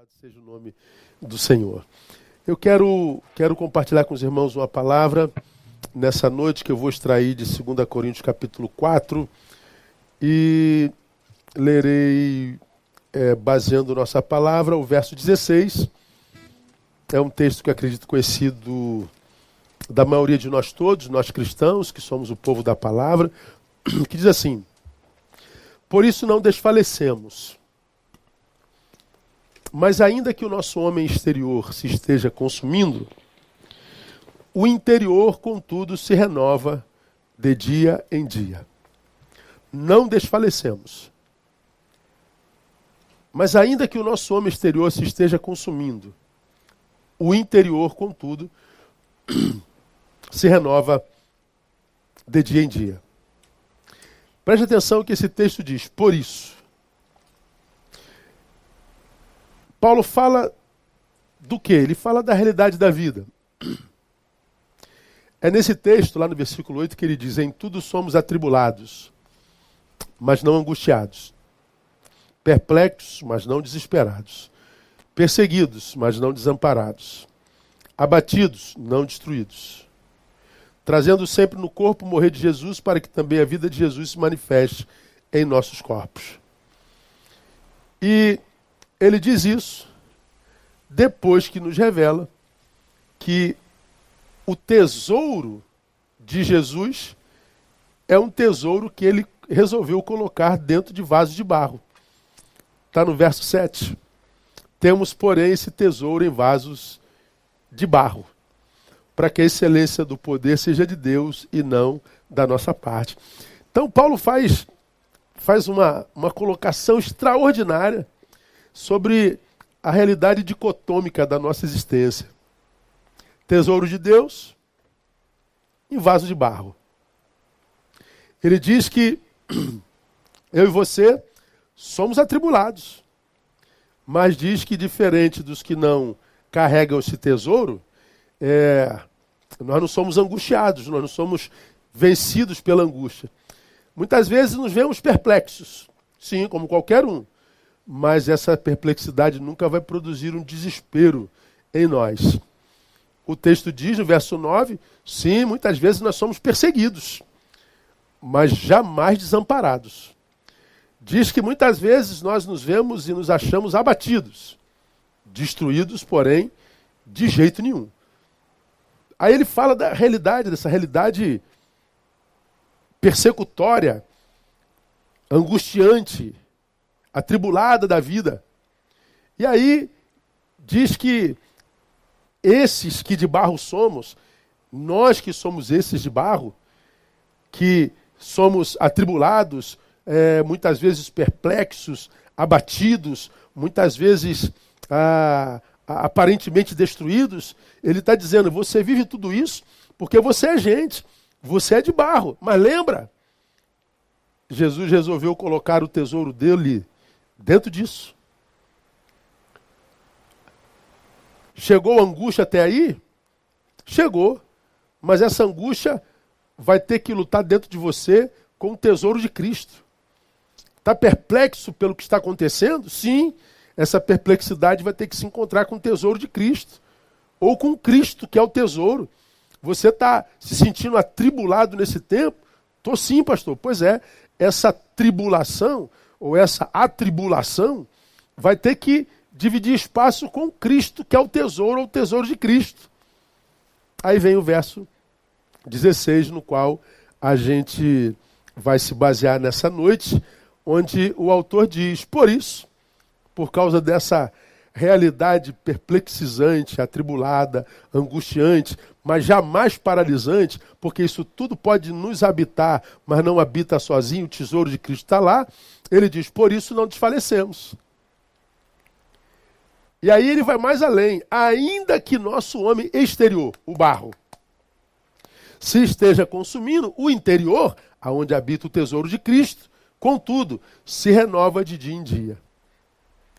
Louvado seja o nome do Senhor. Eu quero, quero compartilhar com os irmãos uma palavra nessa noite que eu vou extrair de 2 Coríntios capítulo 4 e lerei, é, baseando nossa palavra, o verso 16. É um texto que acredito conhecido da maioria de nós todos, nós cristãos, que somos o povo da palavra, que diz assim: Por isso não desfalecemos mas ainda que o nosso homem exterior se esteja consumindo, o interior, contudo, se renova de dia em dia. Não desfalecemos. Mas ainda que o nosso homem exterior se esteja consumindo, o interior, contudo, se renova de dia em dia. Preste atenção que esse texto diz: por isso. Paulo fala do que? Ele fala da realidade da vida. É nesse texto, lá no versículo 8, que ele diz: Em tudo somos atribulados, mas não angustiados, perplexos, mas não desesperados, perseguidos, mas não desamparados, abatidos, não destruídos, trazendo sempre no corpo morrer de Jesus, para que também a vida de Jesus se manifeste em nossos corpos. E ele diz isso depois que nos revela que o tesouro de Jesus é um tesouro que ele resolveu colocar dentro de vasos de barro. Está no verso 7. Temos, porém, esse tesouro em vasos de barro, para que a excelência do poder seja de Deus e não da nossa parte. Então, Paulo faz, faz uma, uma colocação extraordinária sobre a realidade dicotômica da nossa existência. Tesouro de Deus em vaso de barro. Ele diz que eu e você somos atribulados, mas diz que diferente dos que não carregam esse tesouro, é, nós não somos angustiados, nós não somos vencidos pela angústia. Muitas vezes nos vemos perplexos, sim, como qualquer um mas essa perplexidade nunca vai produzir um desespero em nós. O texto diz no verso 9: sim, muitas vezes nós somos perseguidos, mas jamais desamparados. Diz que muitas vezes nós nos vemos e nos achamos abatidos, destruídos, porém, de jeito nenhum. Aí ele fala da realidade, dessa realidade persecutória, angustiante, atribulada da vida. E aí diz que esses que de barro somos, nós que somos esses de barro, que somos atribulados, é, muitas vezes perplexos, abatidos, muitas vezes ah, aparentemente destruídos, ele está dizendo: você vive tudo isso porque você é gente, você é de barro. Mas lembra, Jesus resolveu colocar o tesouro dele dentro disso. Chegou a angústia até aí? Chegou. Mas essa angústia vai ter que lutar dentro de você com o tesouro de Cristo. Está perplexo pelo que está acontecendo? Sim, essa perplexidade vai ter que se encontrar com o tesouro de Cristo. Ou com Cristo, que é o tesouro. Você está se sentindo atribulado nesse tempo? Estou sim, pastor. Pois é, essa tribulação ou essa atribulação, vai ter que dividir espaço com Cristo, que é o tesouro, ou o tesouro de Cristo. Aí vem o verso 16, no qual a gente vai se basear nessa noite, onde o autor diz: Por isso, por causa dessa realidade perplexizante, atribulada, angustiante, mas jamais paralisante, porque isso tudo pode nos habitar, mas não habita sozinho, o tesouro de Cristo está lá. Ele diz: por isso não desfalecemos. E aí ele vai mais além, ainda que nosso homem exterior, o barro, se esteja consumindo, o interior, aonde habita o tesouro de Cristo, contudo, se renova de dia em dia.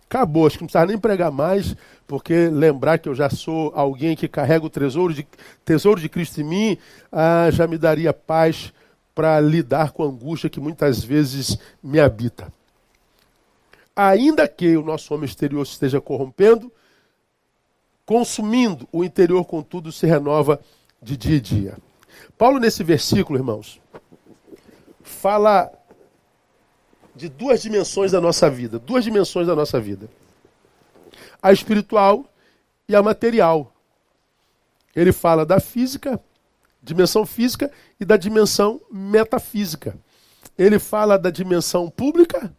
Acabou, acho que não precisa nem pregar mais, porque lembrar que eu já sou alguém que carrega o tesouro de, tesouro de Cristo em mim, ah, já me daria paz para lidar com a angústia que muitas vezes me habita. ainda que o nosso homem exterior se esteja corrompendo, consumindo, o interior, contudo, se renova de dia em dia. Paulo, nesse versículo, irmãos, fala de duas dimensões da nossa vida, duas dimensões da nossa vida: a espiritual e a material. Ele fala da física, dimensão física, e da dimensão metafísica. Ele fala da dimensão pública,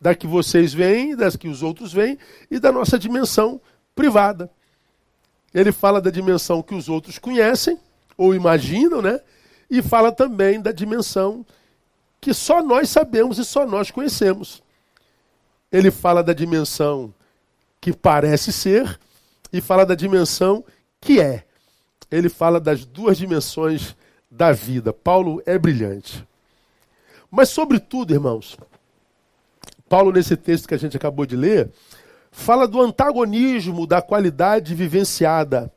da que vocês veem, das que os outros veem, e da nossa dimensão privada. Ele fala da dimensão que os outros conhecem ou imaginam, né? E fala também da dimensão que só nós sabemos e só nós conhecemos. Ele fala da dimensão que parece ser e fala da dimensão que é. Ele fala das duas dimensões da vida. Paulo é brilhante. Mas, sobretudo, irmãos, Paulo, nesse texto que a gente acabou de ler, fala do antagonismo da qualidade vivenciada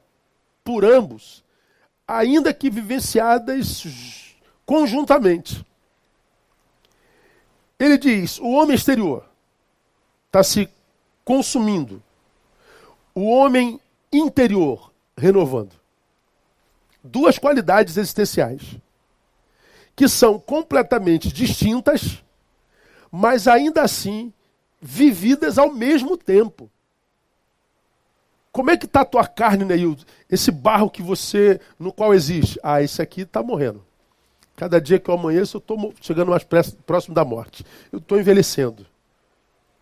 por ambos, ainda que vivenciadas conjuntamente. Ele diz: o homem exterior está se consumindo, o homem interior renovando. Duas qualidades existenciais que são completamente distintas, mas ainda assim vividas ao mesmo tempo. Como é que está a tua carne, Neildo? Esse barro que você, no qual existe? Ah, esse aqui está morrendo. Cada dia que eu amanheço, eu estou chegando mais próximo da morte. Eu estou envelhecendo.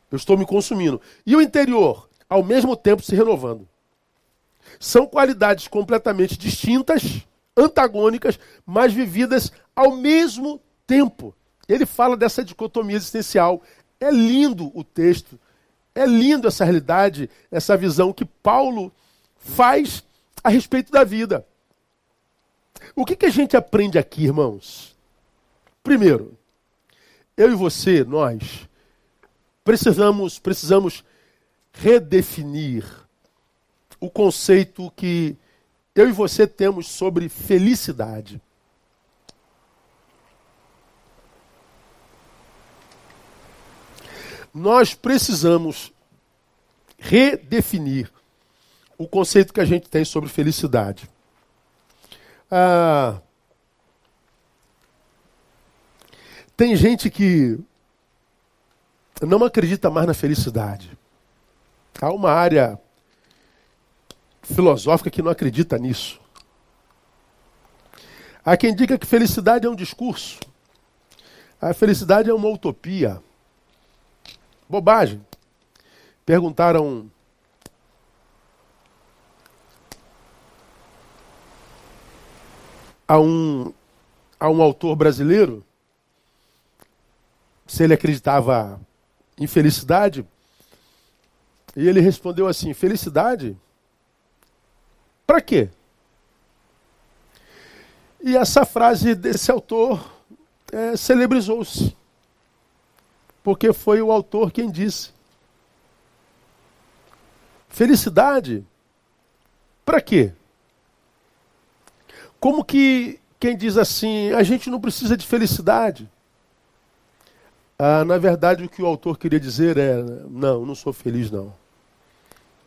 Eu estou me consumindo. E o interior, ao mesmo tempo, se renovando. São qualidades completamente distintas, antagônicas, mas vividas ao mesmo tempo. Ele fala dessa dicotomia existencial. É lindo o texto, é lindo essa realidade, essa visão que Paulo faz a respeito da vida. O que, que a gente aprende aqui, irmãos? Primeiro, eu e você, nós, precisamos, precisamos redefinir o conceito que eu e você temos sobre felicidade. Nós precisamos redefinir o conceito que a gente tem sobre felicidade. Ah, tem gente que não acredita mais na felicidade. Há uma área filosófica que não acredita nisso. Há quem diga que felicidade é um discurso. A felicidade é uma utopia. Bobagem. Perguntaram a um, a um autor brasileiro se ele acreditava em felicidade. E ele respondeu assim: felicidade? Para quê? E essa frase desse autor é, celebrizou-se. Porque foi o autor quem disse. Felicidade? Para quê? Como que quem diz assim, a gente não precisa de felicidade? Ah, na verdade, o que o autor queria dizer é: não, não sou feliz, não.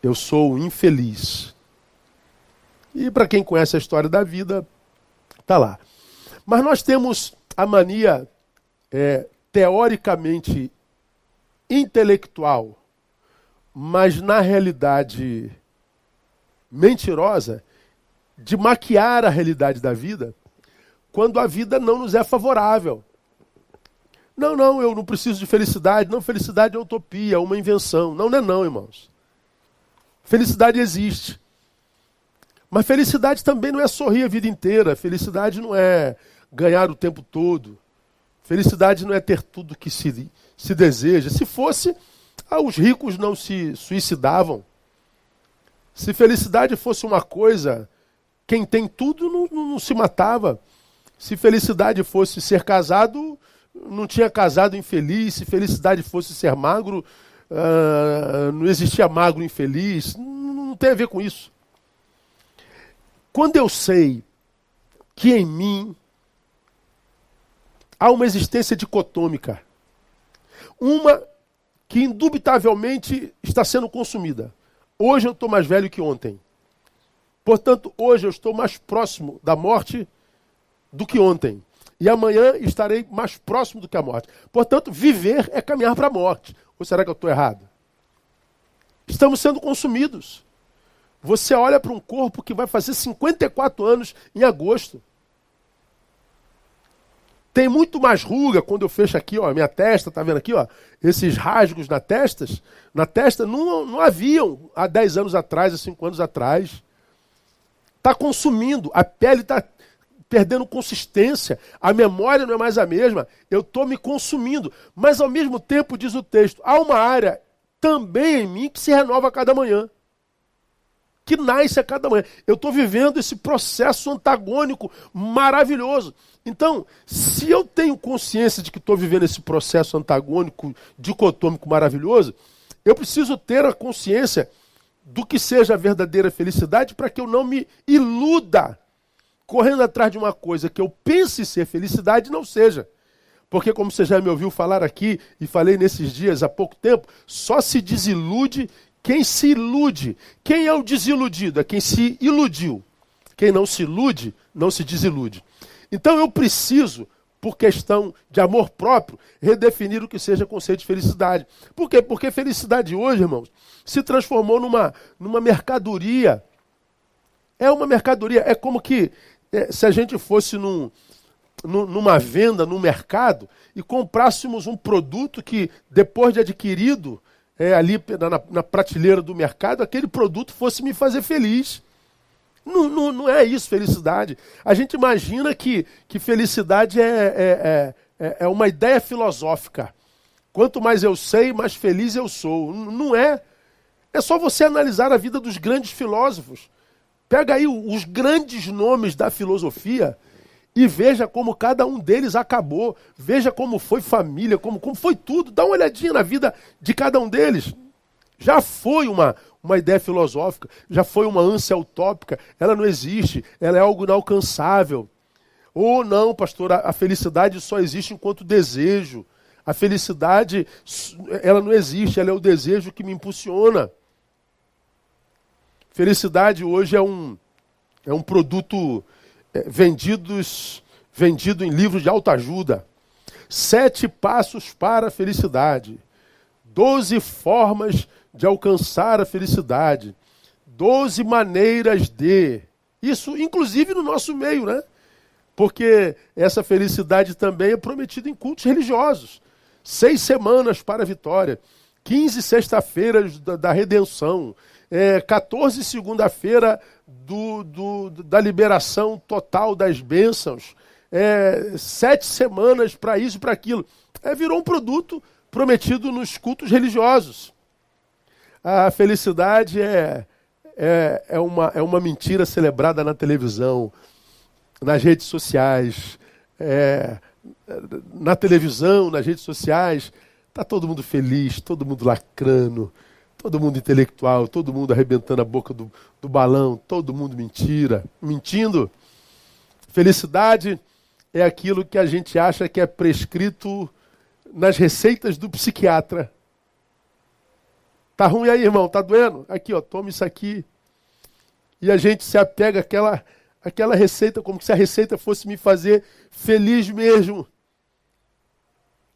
Eu sou infeliz. E para quem conhece a história da vida, tá lá. Mas nós temos a mania é, teoricamente intelectual, mas na realidade mentirosa, de maquiar a realidade da vida quando a vida não nos é favorável. Não, não, eu não preciso de felicidade. Não, felicidade é utopia, é uma invenção. Não, não é não, irmãos. Felicidade existe. Mas felicidade também não é sorrir a vida inteira. Felicidade não é ganhar o tempo todo. Felicidade não é ter tudo que se, se deseja. Se fosse, ah, os ricos não se suicidavam. Se felicidade fosse uma coisa quem tem tudo não, não, se matava. Se felicidade fosse ser casado, não tinha casado infeliz. Se felicidade fosse ser magro, uh, não existia magro infeliz. Não, não tem a ver com isso. Quando eu sei que em mim há uma existência dicotômica, uma que indubitavelmente está sendo consumida. Hoje eu estou mais velho que ontem. Portanto, hoje eu estou mais próximo da morte do que ontem. E amanhã estarei mais próximo do que a morte. Portanto, viver é caminhar para a morte. Ou será que eu estou errado? Estamos sendo consumidos. Você olha para um corpo que vai fazer 54 anos em agosto. Tem muito mais ruga quando eu fecho aqui, ó, minha testa, tá vendo aqui, ó? Esses rasgos na testa, na testa não, não haviam há 10 anos atrás, há 5 anos atrás. Está consumindo, a pele está perdendo consistência, a memória não é mais a mesma, eu estou me consumindo. Mas ao mesmo tempo, diz o texto, há uma área também em mim que se renova a cada manhã. Que nasce a cada manhã. Eu estou vivendo esse processo antagônico maravilhoso. Então, se eu tenho consciência de que estou vivendo esse processo antagônico, dicotômico maravilhoso, eu preciso ter a consciência do que seja a verdadeira felicidade para que eu não me iluda correndo atrás de uma coisa que eu pense ser felicidade não seja. Porque, como você já me ouviu falar aqui e falei nesses dias há pouco tempo, só se desilude quem se ilude. Quem é o desiludido? É quem se iludiu. Quem não se ilude, não se desilude. Então eu preciso, por questão de amor próprio, redefinir o que seja conceito de felicidade. Por quê? Porque felicidade hoje, irmãos, se transformou numa, numa mercadoria. É uma mercadoria. É como que é, se a gente fosse num, num, numa venda, num mercado, e comprássemos um produto que, depois de adquirido, é, ali na, na prateleira do mercado, aquele produto fosse me fazer feliz. Não, não, não é isso, felicidade. A gente imagina que, que felicidade é, é, é, é uma ideia filosófica. Quanto mais eu sei, mais feliz eu sou. Não é. É só você analisar a vida dos grandes filósofos. Pega aí os grandes nomes da filosofia e veja como cada um deles acabou. Veja como foi família, como, como foi tudo. Dá uma olhadinha na vida de cada um deles. Já foi uma, uma ideia filosófica, já foi uma ânsia utópica, ela não existe, ela é algo inalcançável. Ou não, pastor, a, a felicidade só existe enquanto desejo. A felicidade, ela não existe, ela é o desejo que me impulsiona. Felicidade hoje é um, é um produto vendidos, vendido em livros de autoajuda. Sete passos para a felicidade. Doze formas de alcançar a felicidade. Doze maneiras de. Isso, inclusive, no nosso meio, né? Porque essa felicidade também é prometida em cultos religiosos. Seis semanas para a vitória. Quinze sexta-feiras da, da, redenção. É, 14 segunda-feira do, do, da liberação total das bênçãos. É, sete semanas para isso e para aquilo. É, virou um produto prometido nos cultos religiosos. A felicidade é, é, é, uma, é uma mentira celebrada na televisão, nas redes sociais. É, na televisão, nas redes sociais, está todo mundo feliz, todo mundo lacrando, todo mundo intelectual, todo mundo arrebentando a boca do, do balão, todo mundo mentira, mentindo. Felicidade é aquilo que a gente acha que é prescrito nas receitas do psiquiatra. Tá ruim aí, irmão? Tá doendo? Aqui, ó, toma isso aqui. E a gente se apega àquela, àquela receita como se a receita fosse me fazer feliz mesmo.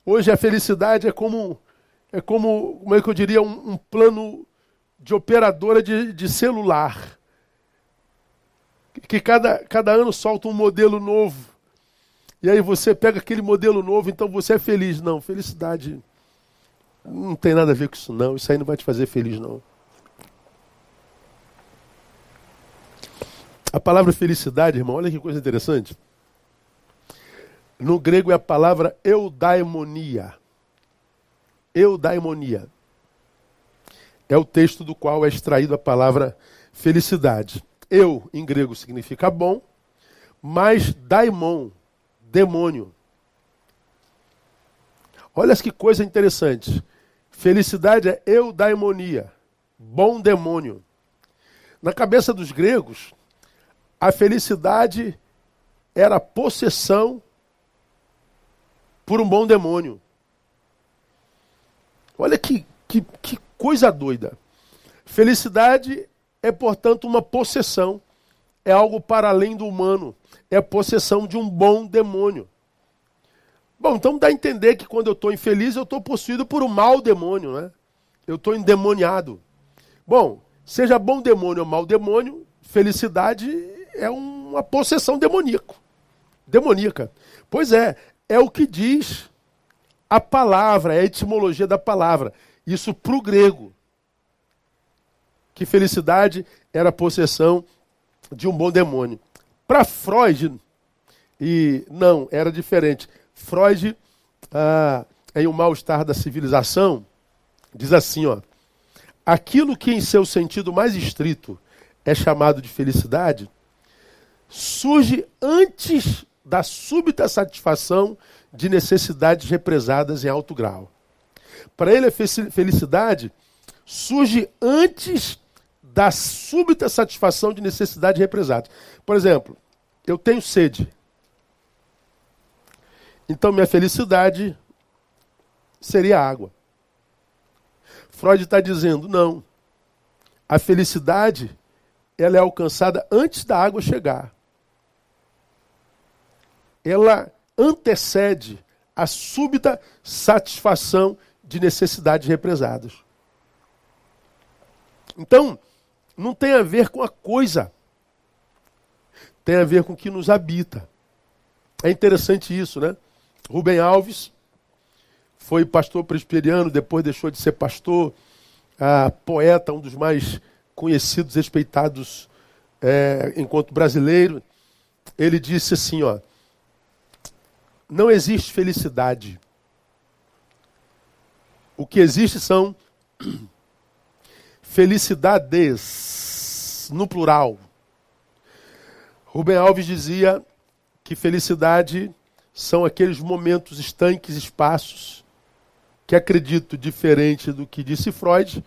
Hoje a felicidade é como, é como, como é que eu diria, um, um plano de operadora de, de celular. Que cada, cada ano solta um modelo novo. E aí você pega aquele modelo novo, então você é feliz. Não, felicidade não tem nada a ver com isso, não. Isso aí não vai te fazer feliz, não. A palavra felicidade, irmão, olha que coisa interessante. No grego é a palavra eudaimonia. Eudaimonia. É o texto do qual é extraído a palavra felicidade. Eu, em grego, significa bom, mas daimon, demônio. Olha que coisa interessante. Felicidade é eudaimonia, bom demônio. Na cabeça dos gregos, a felicidade era possessão por um bom demônio. Olha que, que, que coisa doida. Felicidade é, portanto, uma possessão. É algo para além do humano. É possessão de um bom demônio. Bom, então dá a entender que quando eu estou infeliz, eu estou possuído por um mau demônio, né? Eu estou endemoniado. Bom, seja bom demônio ou mau demônio, felicidade é uma possessão demoníaco. Demoníaca. Pois é, é o que diz a palavra, é a etimologia da palavra. Isso para o grego. Que felicidade era a possessão de um bom demônio. Para Freud, e não, era diferente. Freud, ah, em O Mal-Estar da Civilização, diz assim: ó, aquilo que em seu sentido mais estrito é chamado de felicidade, surge antes da súbita satisfação de necessidades represadas em alto grau. Para ele, a felicidade surge antes da súbita satisfação de necessidades represadas. Por exemplo, eu tenho sede. Então minha felicidade seria água. Freud está dizendo, não. A felicidade ela é alcançada antes da água chegar. Ela antecede a súbita satisfação de necessidades represadas. Então, não tem a ver com a coisa, tem a ver com o que nos habita. É interessante isso, né? Rubem Alves foi pastor presbiteriano, depois deixou de ser pastor, ah, poeta, um dos mais conhecidos, respeitados é, enquanto brasileiro. Ele disse assim, ó, não existe felicidade. O que existe são felicidades, no plural. Rubem Alves dizia que felicidade são aqueles momentos estanques, espaços, que acredito diferente do que disse Freud,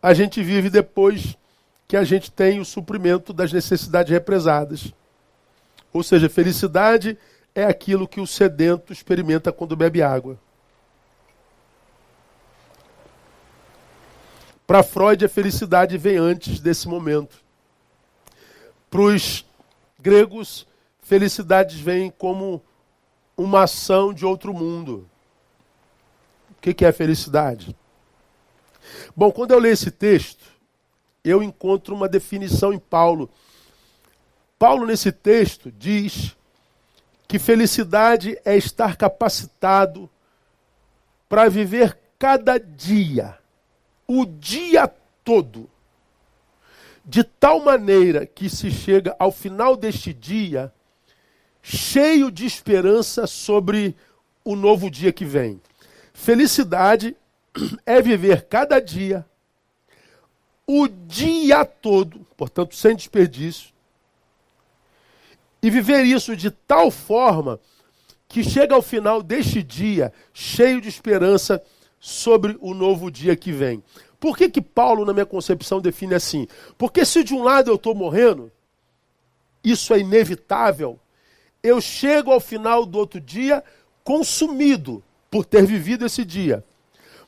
a gente vive depois que a gente tem o suprimento das necessidades represadas. Ou seja, felicidade é aquilo que o sedento experimenta quando bebe água. Para Freud, a felicidade vem antes desse momento. Para os gregos, felicidades vêm como uma ação de outro mundo. O que é felicidade? Bom, quando eu leio esse texto, eu encontro uma definição em Paulo. Paulo, nesse texto, diz que felicidade é estar capacitado para viver cada dia, o dia todo, de tal maneira que se chega ao final deste dia cheio de esperança sobre o novo dia que vem. Felicidade é viver cada dia, o dia todo, portanto, sem desperdício, e viver isso de tal forma que chega ao final deste dia cheio de esperança sobre o novo dia que vem. Por que, que Paulo, na minha concepção, define assim? Porque se de um lado eu estou morrendo, isso é inevitável, eu chego ao final do outro dia consumido por ter vivido esse dia.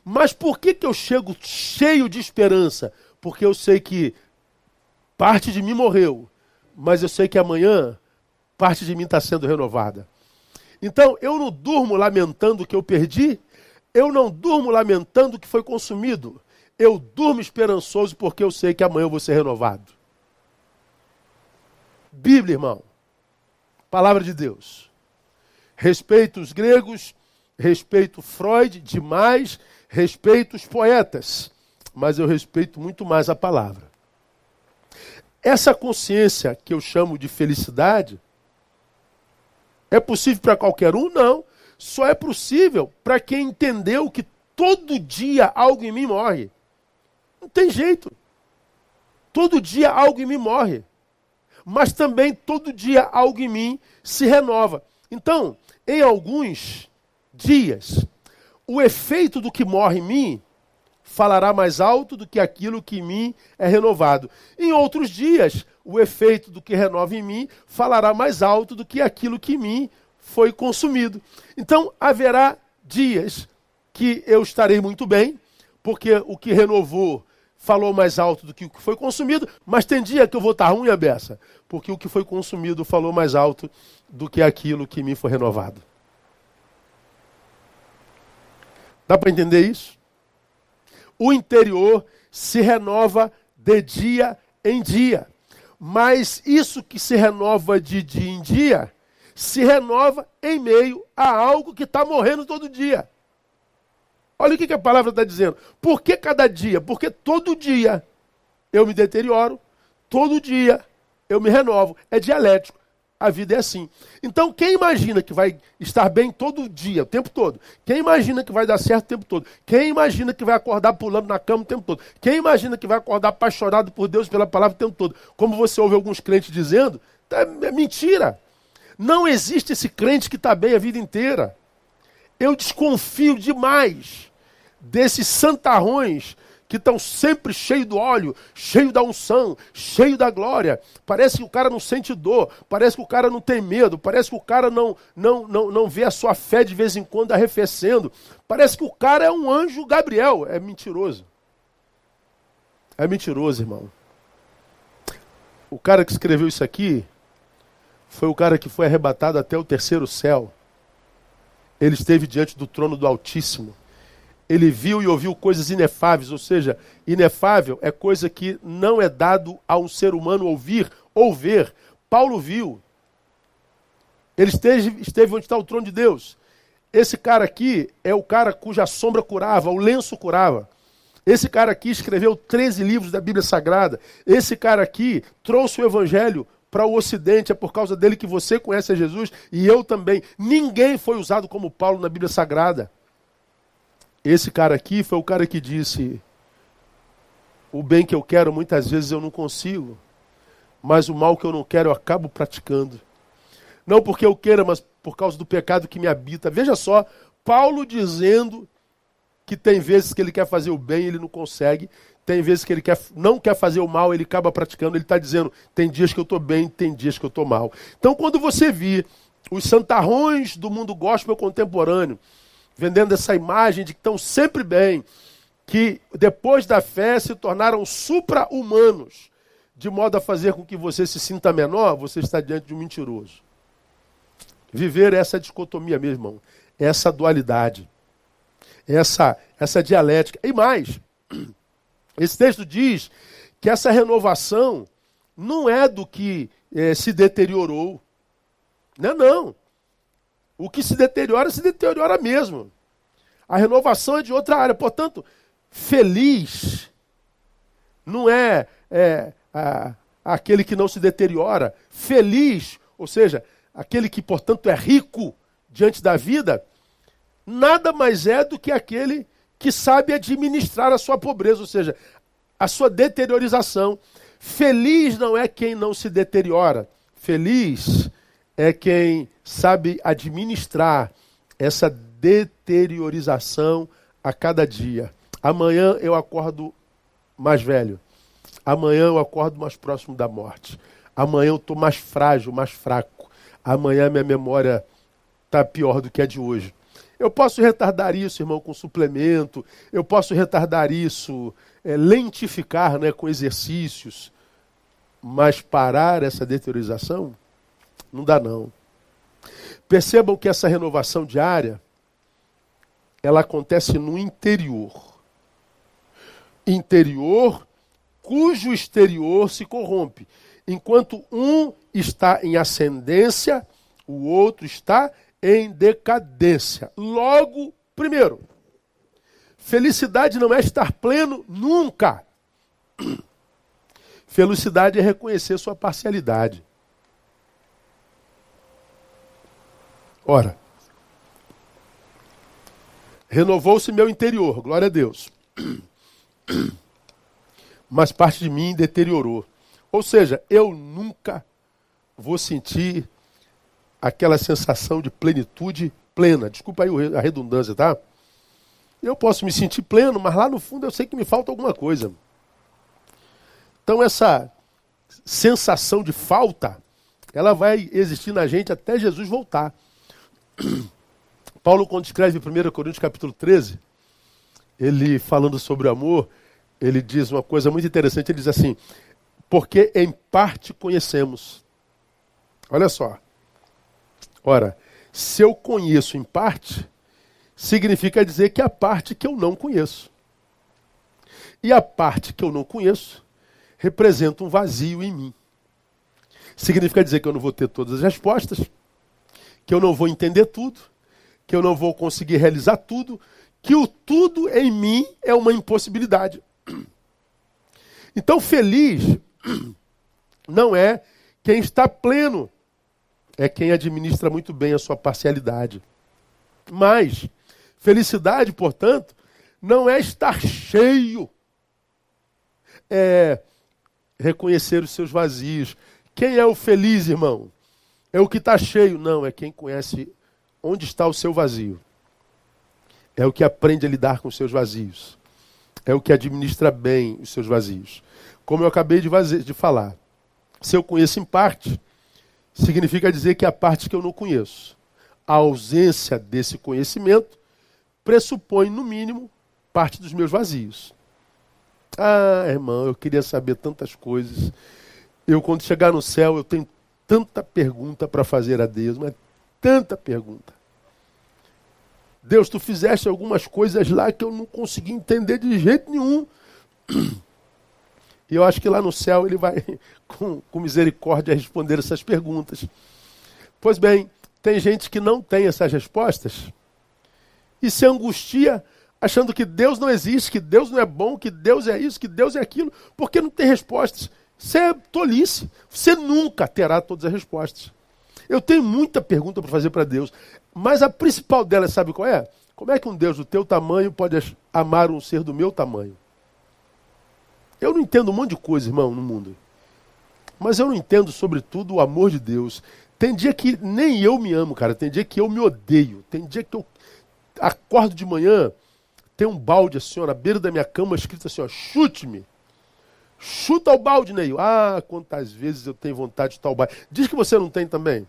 Mas por que, que eu chego cheio de esperança? Porque eu sei que parte de mim morreu, mas eu sei que amanhã parte de mim está sendo renovada. Então, eu não durmo lamentando o que eu perdi, eu não durmo lamentando o que foi consumido. Eu durmo esperançoso porque eu sei que amanhã eu vou ser renovado. Bíblia, irmão. Palavra de Deus. Respeito os gregos, respeito Freud demais, respeito os poetas, mas eu respeito muito mais a palavra. Essa consciência que eu chamo de felicidade é possível para qualquer um? Não. Só é possível para quem entendeu que todo dia algo em mim morre. Não tem jeito. Todo dia algo em mim morre. Mas também todo dia algo em mim se renova. Então, em alguns dias, o efeito do que morre em mim falará mais alto do que aquilo que em mim é renovado. Em outros dias, o efeito do que renova em mim falará mais alto do que aquilo que em mim foi consumido. Então haverá dias que eu estarei muito bem, porque o que renovou falou mais alto do que o que foi consumido, mas tem dia que eu vou estar ruim a beça, porque o que foi consumido falou mais alto do que aquilo que me foi renovado. Dá para entender isso? O interior se renova de dia em dia. Mas isso que se renova de dia em dia, se renova em meio a algo que está morrendo todo dia. Olha o que, que a palavra está dizendo. Por que cada dia? Porque todo dia eu me deterioro, todo dia eu me renovo. É dialético. A vida é assim. Então, quem imagina que vai estar bem todo dia, o tempo todo? Quem imagina que vai dar certo o tempo todo? Quem imagina que vai acordar pulando na cama o tempo todo? Quem imagina que vai acordar apaixonado por Deus pela palavra o tempo todo? Como você ouve alguns crentes dizendo, é mentira. Não existe esse crente que está bem a vida inteira. Eu desconfio demais desses santarrões que estão sempre cheios do óleo, cheio da unção, cheio da glória. Parece que o cara não sente dor, parece que o cara não tem medo, parece que o cara não, não, não, não vê a sua fé de vez em quando arrefecendo. Parece que o cara é um anjo Gabriel. É mentiroso. É mentiroso, irmão. O cara que escreveu isso aqui foi o cara que foi arrebatado até o terceiro céu. Ele esteve diante do trono do Altíssimo ele viu e ouviu coisas inefáveis, ou seja, inefável é coisa que não é dado a um ser humano ouvir ou ver. Paulo viu. Ele esteve, esteve onde está o trono de Deus. Esse cara aqui é o cara cuja sombra curava, o lenço curava. Esse cara aqui escreveu 13 livros da Bíblia Sagrada. Esse cara aqui trouxe o Evangelho para o Ocidente. É por causa dele que você conhece a Jesus e eu também. Ninguém foi usado como Paulo na Bíblia Sagrada. Esse cara aqui foi o cara que disse: o bem que eu quero muitas vezes eu não consigo, mas o mal que eu não quero eu acabo praticando. Não porque eu queira, mas por causa do pecado que me habita. Veja só, Paulo dizendo que tem vezes que ele quer fazer o bem e ele não consegue, tem vezes que ele quer, não quer fazer o mal, ele acaba praticando. Ele está dizendo: tem dias que eu estou bem, tem dias que eu estou mal. Então, quando você vir os santarrões do mundo gospel contemporâneo vendendo essa imagem de que estão sempre bem, que depois da fé se tornaram supra-humanos, de modo a fazer com que você se sinta menor, você está diante de um mentiroso. Viver essa dicotomia, meu irmão, essa dualidade, essa, essa dialética. E mais, esse texto diz que essa renovação não é do que eh, se deteriorou. Não é não. O que se deteriora, se deteriora mesmo. A renovação é de outra área. Portanto, feliz não é, é a, aquele que não se deteriora. Feliz, ou seja, aquele que, portanto, é rico diante da vida, nada mais é do que aquele que sabe administrar a sua pobreza, ou seja, a sua deteriorização. Feliz não é quem não se deteriora. Feliz é quem sabe administrar essa deteriorização a cada dia. Amanhã eu acordo mais velho. Amanhã eu acordo mais próximo da morte. Amanhã eu estou mais frágil, mais fraco. Amanhã minha memória está pior do que a de hoje. Eu posso retardar isso, irmão, com suplemento. Eu posso retardar isso, é, lentificar né, com exercícios. Mas parar essa deteriorização? Não dá não. Percebam que essa renovação diária ela acontece no interior. Interior cujo exterior se corrompe. Enquanto um está em ascendência, o outro está em decadência. Logo, primeiro, felicidade não é estar pleno nunca. Felicidade é reconhecer sua parcialidade. Ora, renovou-se meu interior, glória a Deus. Mas parte de mim deteriorou. Ou seja, eu nunca vou sentir aquela sensação de plenitude plena. Desculpa aí a redundância, tá? Eu posso me sentir pleno, mas lá no fundo eu sei que me falta alguma coisa. Então essa sensação de falta, ela vai existir na gente até Jesus voltar. Paulo, quando escreve 1 Coríntios capítulo 13, ele falando sobre o amor, ele diz uma coisa muito interessante, ele diz assim, porque em parte conhecemos. Olha só. Ora, se eu conheço em parte, significa dizer que a parte que eu não conheço. E a parte que eu não conheço representa um vazio em mim. Significa dizer que eu não vou ter todas as respostas, que eu não vou entender tudo, que eu não vou conseguir realizar tudo, que o tudo em mim é uma impossibilidade. Então, feliz não é quem está pleno, é quem administra muito bem a sua parcialidade. Mas, felicidade, portanto, não é estar cheio, é reconhecer os seus vazios. Quem é o feliz, irmão? É o que está cheio? Não, é quem conhece onde está o seu vazio. É o que aprende a lidar com os seus vazios. É o que administra bem os seus vazios. Como eu acabei de, de falar. Se eu conheço em parte, significa dizer que a parte que eu não conheço. A ausência desse conhecimento pressupõe, no mínimo, parte dos meus vazios. Ah, irmão, eu queria saber tantas coisas. Eu, quando chegar no céu, eu tenho tanta pergunta para fazer a Deus, mas tanta pergunta. Deus, tu fizeste algumas coisas lá que eu não consegui entender de jeito nenhum. E eu acho que lá no céu ele vai, com, com misericórdia, responder essas perguntas. Pois bem, tem gente que não tem essas respostas e se angustia achando que Deus não existe, que Deus não é bom, que Deus é isso, que Deus é aquilo, porque não tem respostas. Isso é tolice. Você nunca terá todas as respostas. Eu tenho muita pergunta para fazer para Deus, mas a principal delas, sabe qual é? Como é que um Deus do teu tamanho pode amar um ser do meu tamanho? Eu não entendo um monte de coisa, irmão, no mundo. Mas eu não entendo, sobretudo, o amor de Deus. Tem dia que nem eu me amo, cara. Tem dia que eu me odeio. Tem dia que eu acordo de manhã, tem um balde assim, ó, na beira da minha cama, escrito assim, ó, chute-me. Chuta o balde, Neil. Ah, quantas vezes eu tenho vontade de chutar o balde. Diz que você não tem também.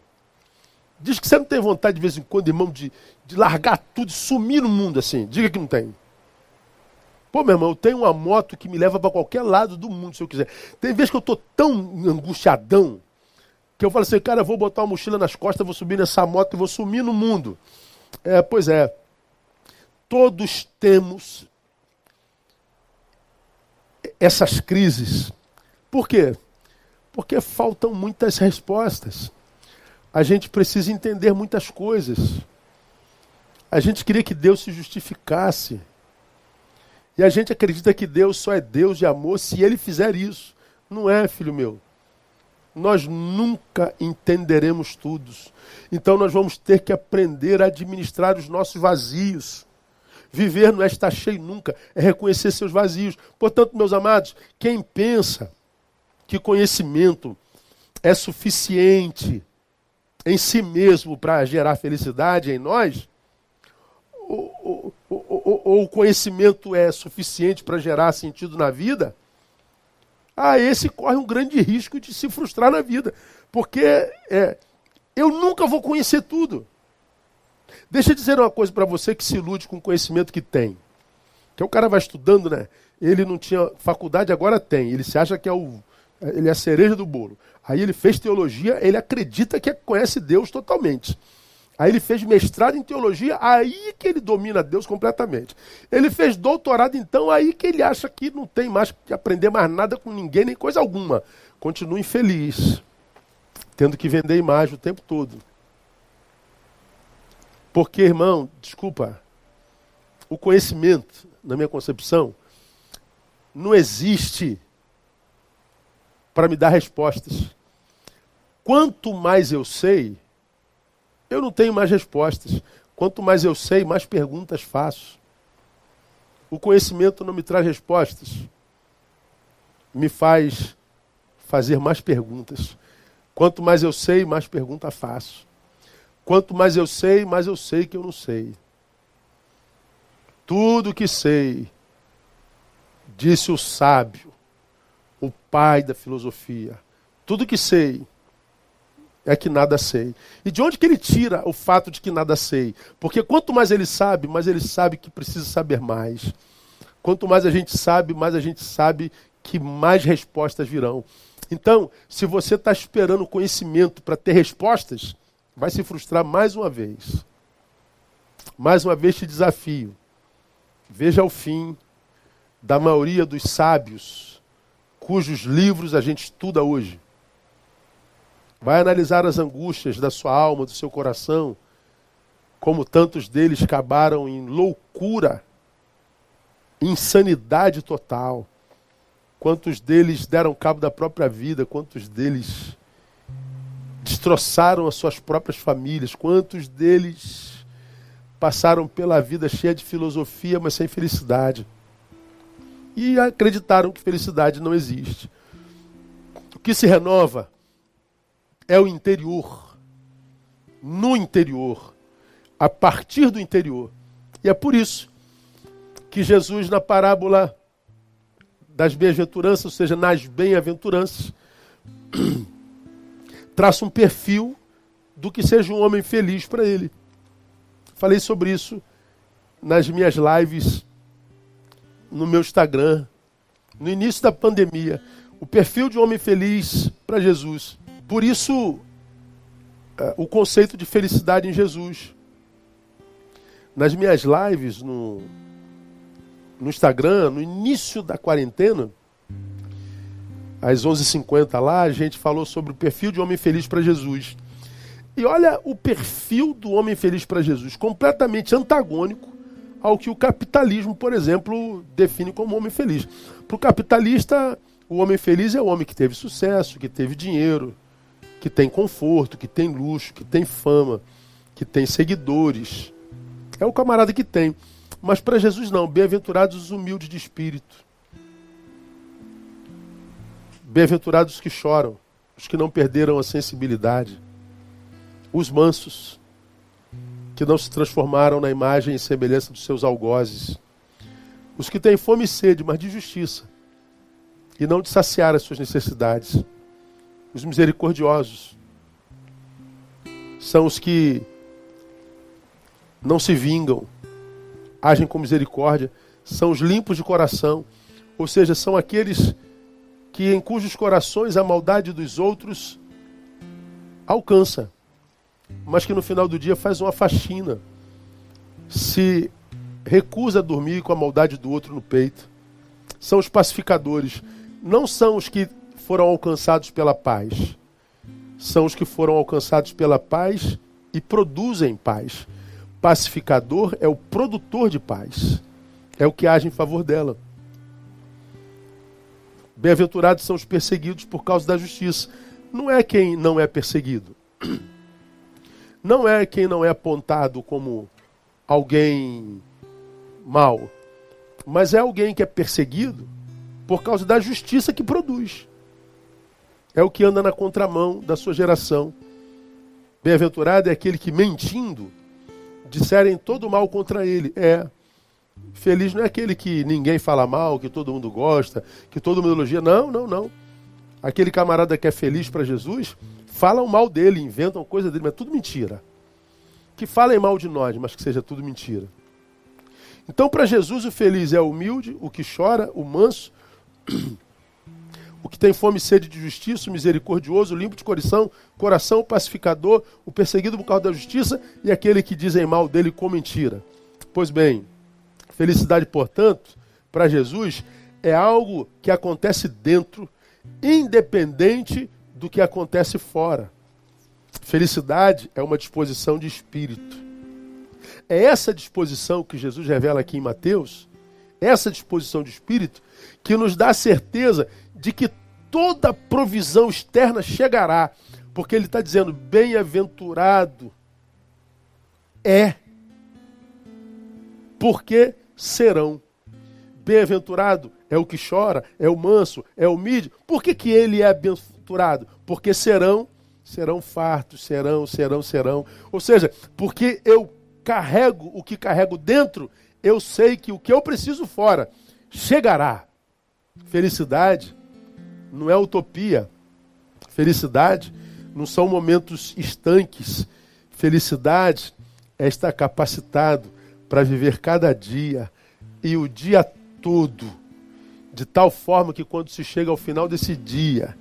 Diz que você não tem vontade de vez em quando, irmão, de, de largar tudo e sumir no mundo assim. Diga que não tem. Pô, meu irmão, eu tenho uma moto que me leva para qualquer lado do mundo, se eu quiser. Tem vezes que eu tô tão angustiadão que eu falo assim, cara, eu vou botar uma mochila nas costas, vou subir nessa moto e vou sumir no mundo. É, pois é. Todos temos essas crises. Por quê? Porque faltam muitas respostas. A gente precisa entender muitas coisas. A gente queria que Deus se justificasse. E a gente acredita que Deus só é Deus de amor se ele fizer isso. Não é, filho meu. Nós nunca entenderemos tudo. Então nós vamos ter que aprender a administrar os nossos vazios. Viver não é estar cheio nunca, é reconhecer seus vazios. Portanto, meus amados, quem pensa que conhecimento é suficiente em si mesmo para gerar felicidade em nós, ou, o conhecimento é suficiente para gerar sentido na vida, ah, esse corre um grande risco de se frustrar na vida. Porque é, eu nunca vou conhecer tudo. Deixa eu dizer uma coisa para você que se ilude com o conhecimento que tem. Que o cara vai estudando, né? Ele não tinha faculdade, agora tem. Ele se acha que é o ele é a cereja do bolo. Aí ele fez teologia, ele acredita que conhece Deus totalmente. Aí ele fez mestrado em teologia, aí que ele domina Deus completamente. Ele fez doutorado, então, aí que ele acha que não tem mais que aprender mais nada com ninguém, nem coisa alguma. Continua infeliz, tendo que vender imagem o tempo todo. Porque, irmão, desculpa, o conhecimento, na minha concepção, não existe para me dar respostas. Quanto mais eu sei, eu não tenho mais respostas. Quanto mais eu sei, mais perguntas faço. O conhecimento não me traz respostas, me faz fazer mais perguntas. Quanto mais eu sei, mais pergunta faço. Quanto mais eu sei, mais eu sei que eu não sei. Tudo que sei, disse o sábio, o pai da filosofia. Tudo que sei é que nada sei. E de onde que ele tira o fato de que nada sei? Porque quanto mais ele sabe, mais ele sabe que precisa saber mais. Quanto mais a gente sabe, mais a gente sabe que mais respostas virão. Então, se você está esperando conhecimento para ter respostas, vai se frustrar mais uma vez. Mais uma vez te desafio. Veja o fim da maioria dos sábios cujos livros a gente estuda hoje. Vai analisar as angústias da sua alma, do seu coração, como tantos deles acabaram em loucura, insanidade total. Quantos deles deram cabo da própria vida, quantos deles destroçaram as suas próprias famílias, quantos deles passaram pela vida cheia de filosofia, mas sem felicidade. E acreditaram que felicidade não existe. O que se renova é o interior. No interior. A partir do interior. E é por isso que Jesus, na parábola das bem-aventuranças, ou seja, nas bem-aventuranças, traça um perfil do que seja um homem feliz para ele. Falei sobre isso nas minhas lives no meu Instagram, no início da pandemia. O perfil de um homem feliz para Jesus. Por isso, é, o conceito de felicidade em Jesus. Nas minhas lives no, no Instagram, no início da quarentena, às 11h50 lá, a gente falou sobre o perfil de homem feliz para Jesus. E olha o perfil do homem feliz para Jesus, completamente antagônico ao que o capitalismo, por exemplo, define como homem feliz. Para o capitalista, o homem feliz é o homem que teve sucesso, que teve dinheiro, que tem conforto, que tem luxo, que tem fama, que tem seguidores. É o camarada que tem. Mas para Jesus não, bem-aventurados os humildes de espírito. Bem-aventurados os que choram, os que não perderam a sensibilidade, os mansos, que não se transformaram na imagem e semelhança dos seus algozes, os que têm fome e sede, mas de justiça, e não de saciar as suas necessidades os misericordiosos. São os que não se vingam, agem com misericórdia, são os limpos de coração, ou seja, são aqueles que em cujos corações a maldade dos outros alcança, mas que no final do dia faz uma faxina, se recusa a dormir com a maldade do outro no peito. São os pacificadores, não são os que foram alcançados pela paz. São os que foram alcançados pela paz e produzem paz. Pacificador é o produtor de paz. É o que age em favor dela. Bem-aventurados são os perseguidos por causa da justiça. Não é quem não é perseguido. Não é quem não é apontado como alguém mau. Mas é alguém que é perseguido por causa da justiça que produz é o que anda na contramão da sua geração. Bem-aventurado é aquele que, mentindo, disserem todo mal contra ele. É. Feliz não é aquele que ninguém fala mal, que todo mundo gosta, que todo mundo elogia. Não, não, não. Aquele camarada que é feliz para Jesus, falam mal dele, inventam coisa dele, mas é tudo mentira. Que falem mal de nós, mas que seja tudo mentira. Então, para Jesus, o feliz é o humilde, o que chora, o manso, o que tem fome e sede de justiça, o misericordioso, o limpo de coração, coração, o pacificador, o perseguido por causa da justiça e aquele que dizem mal dele com mentira. Pois bem, felicidade, portanto, para Jesus é algo que acontece dentro, independente do que acontece fora. Felicidade é uma disposição de espírito. É essa disposição que Jesus revela aqui em Mateus, essa disposição de espírito, que nos dá a certeza de que toda provisão externa chegará, porque ele está dizendo: bem-aventurado é, porque serão. Bem-aventurado é o que chora, é o manso, é o humilde. Por que, que ele é bem-aventurado? Porque serão, serão fartos, serão, serão, serão. Ou seja, porque eu carrego o que carrego dentro, eu sei que o que eu preciso fora chegará. Felicidade não é utopia. Felicidade não são momentos estanques. Felicidade é estar capacitado para viver cada dia e o dia todo, de tal forma que quando se chega ao final desse dia,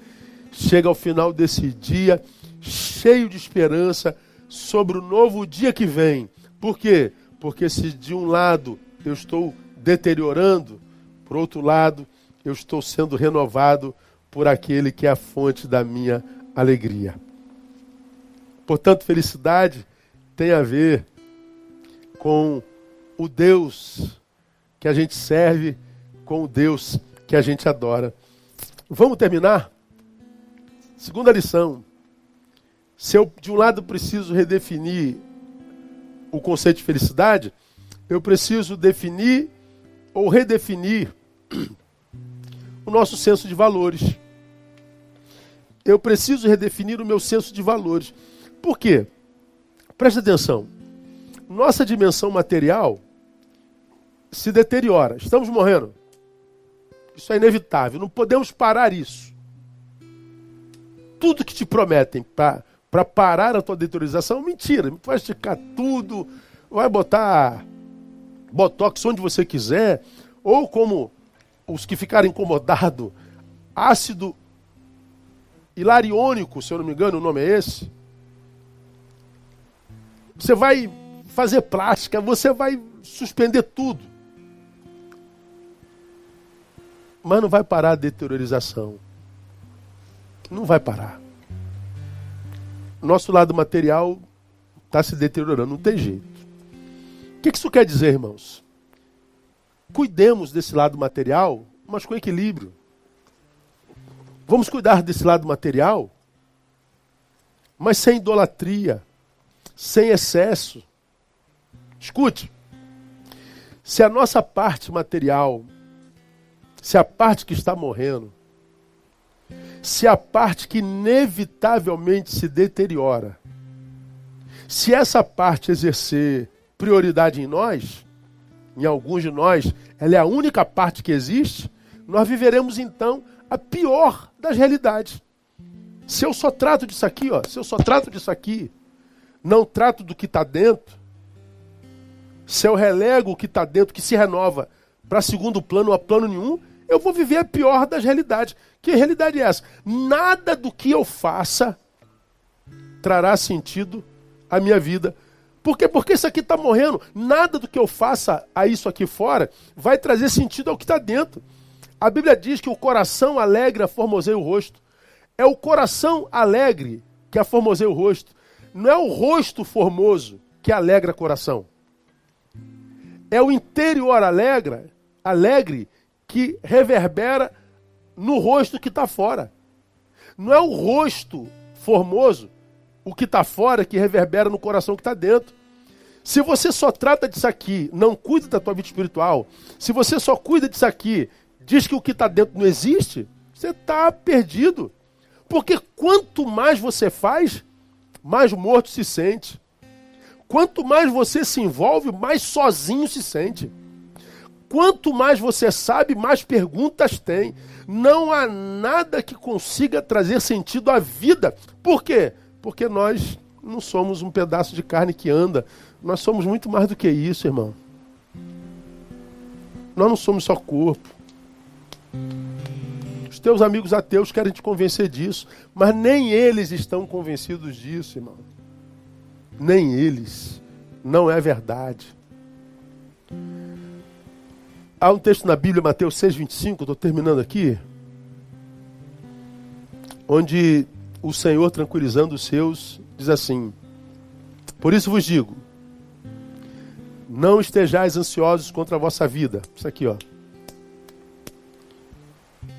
chega ao final desse dia cheio de esperança sobre o novo dia que vem. Por quê? Porque se de um lado eu estou deteriorando, por outro lado, eu estou sendo renovado por aquele que é a fonte da minha alegria. Portanto, felicidade tem a ver com o Deus que a gente serve, com o Deus que a gente adora. Vamos terminar? Segunda lição. Se eu, de um lado, preciso redefinir o conceito de felicidade, eu preciso definir ou redefinir o nosso senso de valores. Eu preciso redefinir o meu senso de valores. Por quê? Preste atenção. Nossa dimensão material se deteriora. Estamos morrendo. Isso é inevitável. Não podemos parar isso. Tudo que te prometem para parar a tua deteriorização, mentira. Vai esticar tudo, vai botar botox onde você quiser, ou como os que ficaram incomodados, ácido hilariônico, se eu não me engano, o nome é esse. Você vai fazer plástica, você vai suspender tudo. Mas não vai parar a deteriorização. Não vai parar. Nosso lado material está se deteriorando, não tem jeito. O que isso quer dizer, irmãos? Cuidemos desse lado material, mas com equilíbrio. Vamos cuidar desse lado material, mas sem idolatria, sem excesso. Escute, se a nossa parte material, se a parte que está morrendo, se a parte que inevitavelmente se deteriora, se essa parte exercer prioridade em nós, em alguns de nós, ela é a única parte que existe, nós viveremos então a pior das realidades. Se eu só trato disso aqui, ó, se eu só trato disso aqui, não trato do que está dentro, se eu relego o que está dentro, que se renova para segundo plano ou a plano nenhum, eu vou viver a pior das realidades. Que realidade é essa? Nada do que eu faça trará sentido à minha vida. Por quê? Porque isso aqui está morrendo. Nada do que eu faça a isso aqui fora vai trazer sentido ao que está dentro. A Bíblia diz que o coração alegre aformoseia o rosto. É o coração alegre que aformoseia o rosto. Não é o rosto formoso que alegra o coração. É o interior alegre, alegre que reverbera no rosto que está fora. Não é o rosto formoso, o que está fora, que reverbera no coração que está dentro. Se você só trata disso aqui, não cuida da tua vida espiritual, se você só cuida disso aqui, diz que o que está dentro não existe, você está perdido. Porque quanto mais você faz, mais morto se sente. Quanto mais você se envolve, mais sozinho se sente. Quanto mais você sabe, mais perguntas tem. Não há nada que consiga trazer sentido à vida. Por quê? Porque nós não somos um pedaço de carne que anda. Nós somos muito mais do que isso, irmão. Nós não somos só corpo. Os teus amigos ateus querem te convencer disso, mas nem eles estão convencidos disso, irmão. Nem eles. Não é verdade. Há um texto na Bíblia, Mateus 6,25, estou terminando aqui, onde o Senhor, tranquilizando os seus, diz assim: Por isso vos digo, não estejais ansiosos contra a vossa vida. Isso aqui, ó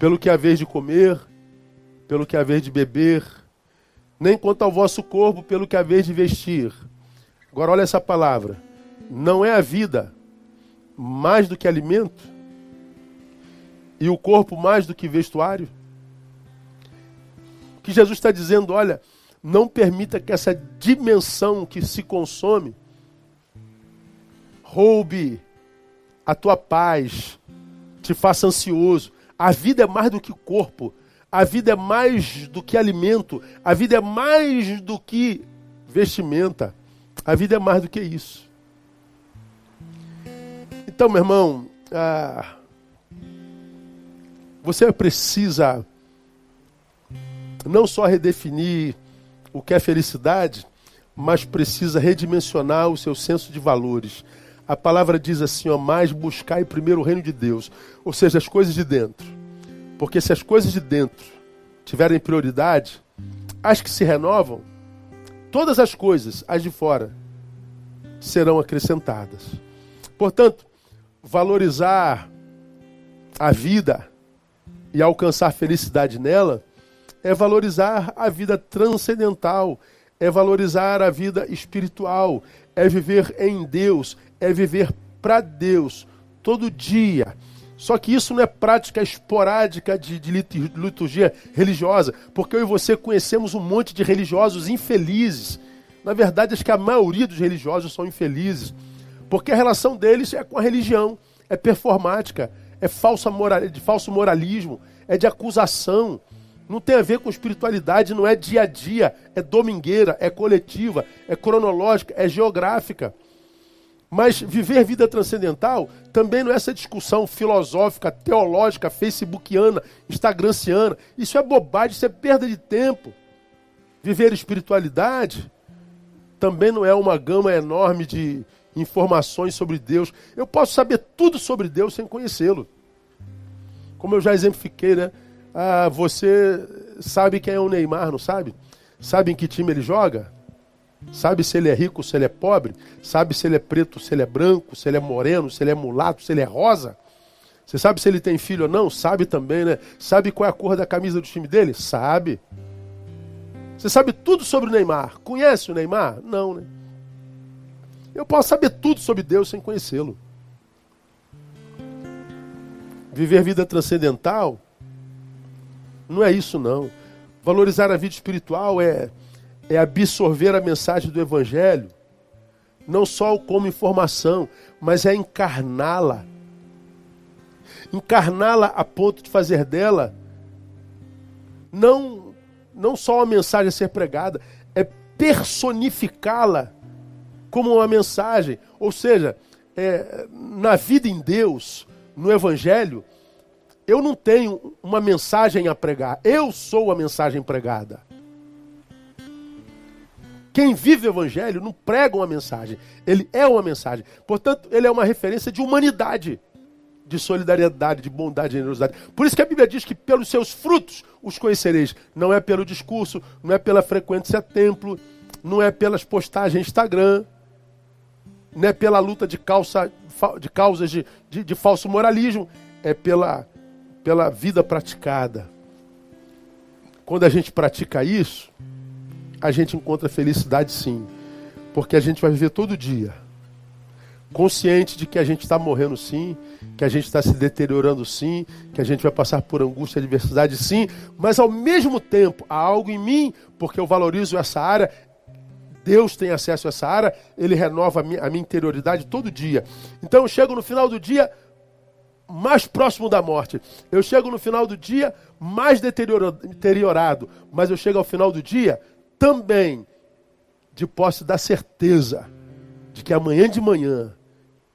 pelo que haver de comer, pelo que haver de beber, nem quanto ao vosso corpo, pelo que haver de vestir. Agora olha essa palavra. Não é a vida mais do que alimento? E o corpo mais do que vestuário? Que Jesus está dizendo, olha, não permita que essa dimensão que se consome roube a tua paz, te faça ansioso. A vida é mais do que corpo. A vida é mais do que alimento, a vida é mais do que vestimenta, a vida é mais do que isso. Então, meu irmão, ah, você precisa não só redefinir o que é felicidade, mas precisa redimensionar o seu senso de valores. A palavra diz assim, ó, mais buscar primeiro o reino de Deus, ou seja, as coisas de dentro. Porque se as coisas de dentro tiverem prioridade, as que se renovam, todas as coisas, as de fora, serão acrescentadas. Portanto, valorizar a vida e alcançar felicidade nela é valorizar a vida transcendental, é valorizar a vida espiritual, é viver em Deus, é viver para Deus todo dia. Só que isso não é prática esporádica de, de, liturgia religiosa, porque eu e você conhecemos um monte de religiosos infelizes. Na verdade, acho que a maioria dos religiosos são infelizes, porque a relação deles é com a religião, é performática, é falsa moral, de falso moralismo, é de acusação. Não tem a ver com espiritualidade, não é dia a dia, é domingueira, é coletiva, é cronológica, é geográfica. Mas viver vida transcendental também não é essa discussão filosófica, teológica, facebookiana, instagranciana. Isso é bobagem, isso é perda de tempo. Viver espiritualidade também não é uma gama enorme de informações sobre Deus. Eu posso saber tudo sobre Deus sem conhecê-lo. Como eu já exemplifiquei, né? Ah, você sabe quem é o Neymar, não sabe? Sabe em que time ele joga? Sabe se ele é rico, se ele é pobre? Sabe se ele é preto, se ele é branco, se ele é moreno, se ele é mulato, se ele é rosa? Você sabe se ele tem filho ou não? Sabe também, né? Sabe qual é a cor da camisa do time dele? Sabe. Você sabe tudo sobre o Neymar. Conhece o Neymar? Não, né? Eu posso saber tudo sobre Deus sem conhecê-lo. Viver vida transcendental não é isso, não. Valorizar a vida espiritual é, é absorver a mensagem do Evangelho, não só como informação, mas é encarná-la. Encarná-la a ponto de fazer dela não, não só uma mensagem a ser pregada, é personificá-la como uma mensagem. Ou seja, é, na vida em Deus, no Evangelho, eu não tenho uma mensagem a pregar, eu sou a mensagem pregada. Quem vive o evangelho não prega uma mensagem, ele é uma mensagem. Portanto, ele é uma referência de humanidade, de solidariedade, de bondade, de generosidade. Por isso que a Bíblia diz que pelos seus frutos os conhecereis. Não é pelo discurso, não é pela frequência templo, não é pelas postagens Instagram, não é pela luta de, calça, de causas de, de, de falso moralismo, é pela pela vida praticada. Quando a gente pratica isso, a gente encontra felicidade sim, porque a gente vai viver todo dia, consciente de que a gente está morrendo sim, que a gente está se deteriorando sim, que a gente vai passar por angústia e adversidade sim, mas ao mesmo tempo há algo em mim, porque eu valorizo essa área, Deus tem acesso a essa área, Ele renova a minha, a minha interioridade todo dia. Então eu chego no final do dia mais próximo da morte. Eu chego no final do dia mais deteriorado, mas eu chego ao final do dia também de posse da certeza de que amanhã de manhã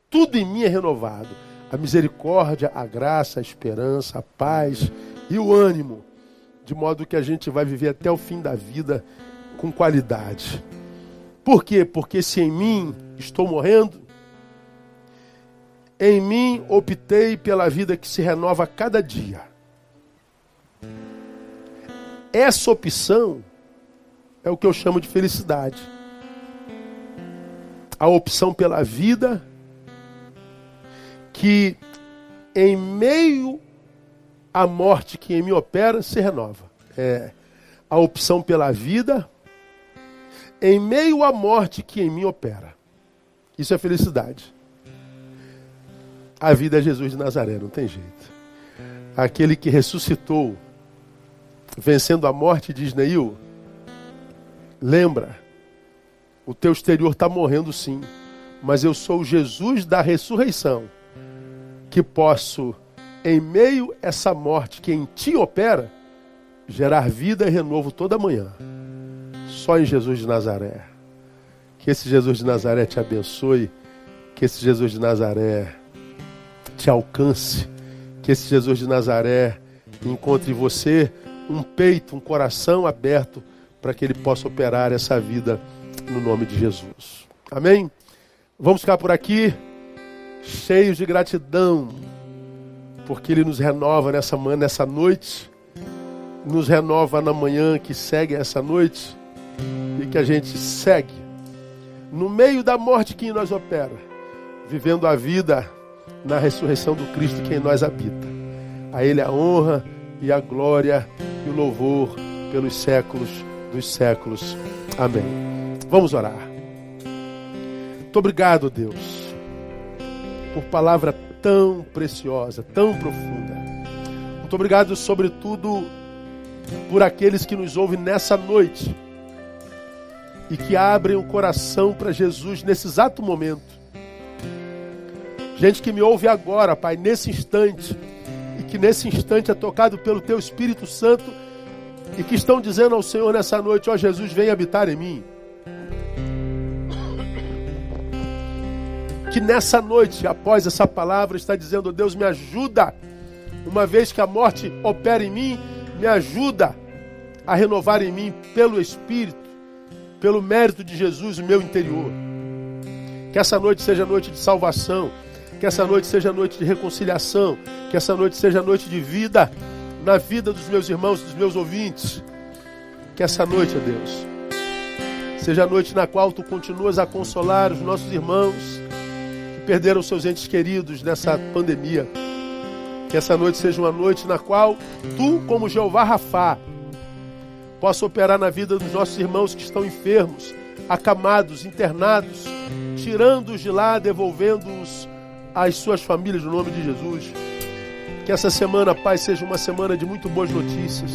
tudo em mim é renovado. A misericórdia, a graça, a esperança, a paz e o ânimo, de modo que a gente vai viver até o fim da vida com qualidade. Por quê? Porque se em mim estou morrendo, em mim optei pela vida que se renova a cada dia. Essa opção é o que eu chamo de felicidade. A opção pela vida que, em meio à morte que em mim opera, se renova. É a opção pela vida em meio à morte que em mim opera. Isso é felicidade. A vida é Jesus de Nazaré, não tem jeito. Aquele que ressuscitou, vencendo a morte, diz Neil, lembra, o teu exterior está morrendo sim, mas eu sou Jesus da ressurreição, que posso, em meio a essa morte que em ti opera, gerar vida e renovo toda manhã. Só em Jesus de Nazaré. Que esse Jesus de Nazaré te abençoe. Que esse Jesus de Nazaré te alcance. Que esse Jesus de Nazaré encontre em você um peito, um coração aberto para que ele possa operar essa vida no nome de Jesus. Amém? Vamos ficar por aqui cheios de gratidão, porque ele nos renova nessa manhã, nessa noite, nos renova na manhã que segue essa noite e que a gente segue no meio da morte que em nós opera, vivendo a vida na ressurreição do Cristo que em nós habita. A Ele a honra e a glória e o louvor pelos séculos dos séculos. Amém. Vamos orar. Muito obrigado, Deus, por palavra tão preciosa, tão profunda. Muito obrigado, sobretudo, por aqueles que nos ouvem nessa noite e que abrem o coração para Jesus nesse exato momento. Gente que me ouve agora, Pai, nesse instante, e que nesse instante é tocado pelo Teu Espírito Santo e que estão dizendo ao Senhor nessa noite: Ó oh, Jesus, vem habitar em mim. Que nessa noite, após essa palavra, está dizendo: Deus, me ajuda, uma vez que a morte opera em mim, me ajuda a renovar em mim pelo Espírito, pelo mérito de Jesus, o meu interior. Que essa noite seja noite de salvação que essa noite seja noite de reconciliação. Que essa noite seja noite de vida na vida dos meus irmãos, dos meus ouvintes. Que essa noite, ó Deus, seja a noite na qual tu continuas a consolar os nossos irmãos que perderam seus entes queridos nessa pandemia. Que essa noite seja uma noite na qual tu, como Jeová Rafá, possa operar na vida dos nossos irmãos que estão enfermos, acamados, internados, tirando-os de lá, devolvendo-os às suas famílias no nome de Jesus. Que essa semana, Pai, seja uma semana de muito boas notícias.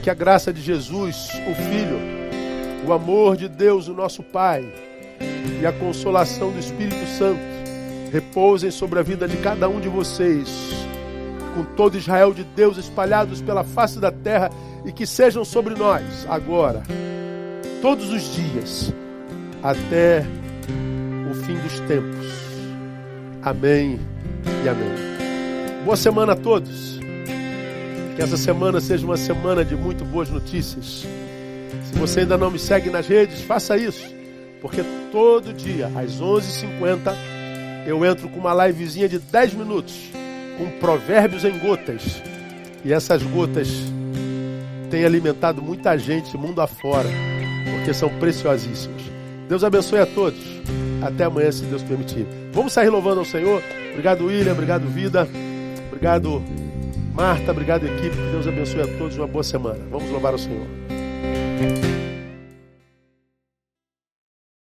Que a graça de Jesus, o Filho, o amor de Deus, o nosso Pai, e a consolação do Espírito Santo repousem sobre a vida de cada um de vocês, com todo Israel de Deus espalhados pela face da terra e que sejam sobre nós agora, todos os dias, até o fim dos tempos. Amém e amém. Boa semana a todos. Que essa semana seja uma semana de muito boas notícias. Se você ainda não me segue nas redes, faça isso. Porque todo dia, às 11h50, eu entro com uma livezinha de 10 minutos, com provérbios em gotas. E essas gotas têm alimentado muita gente mundo afora, porque são preciosíssimas. Deus abençoe a todos. Até amanhã, se Deus permitir. Vamos sair louvando ao Senhor. Obrigado, William. Obrigado, Vida. Obrigado, Marta. Obrigado, equipe. Que Deus abençoe a todos. Uma boa semana. Vamos louvar ao Senhor.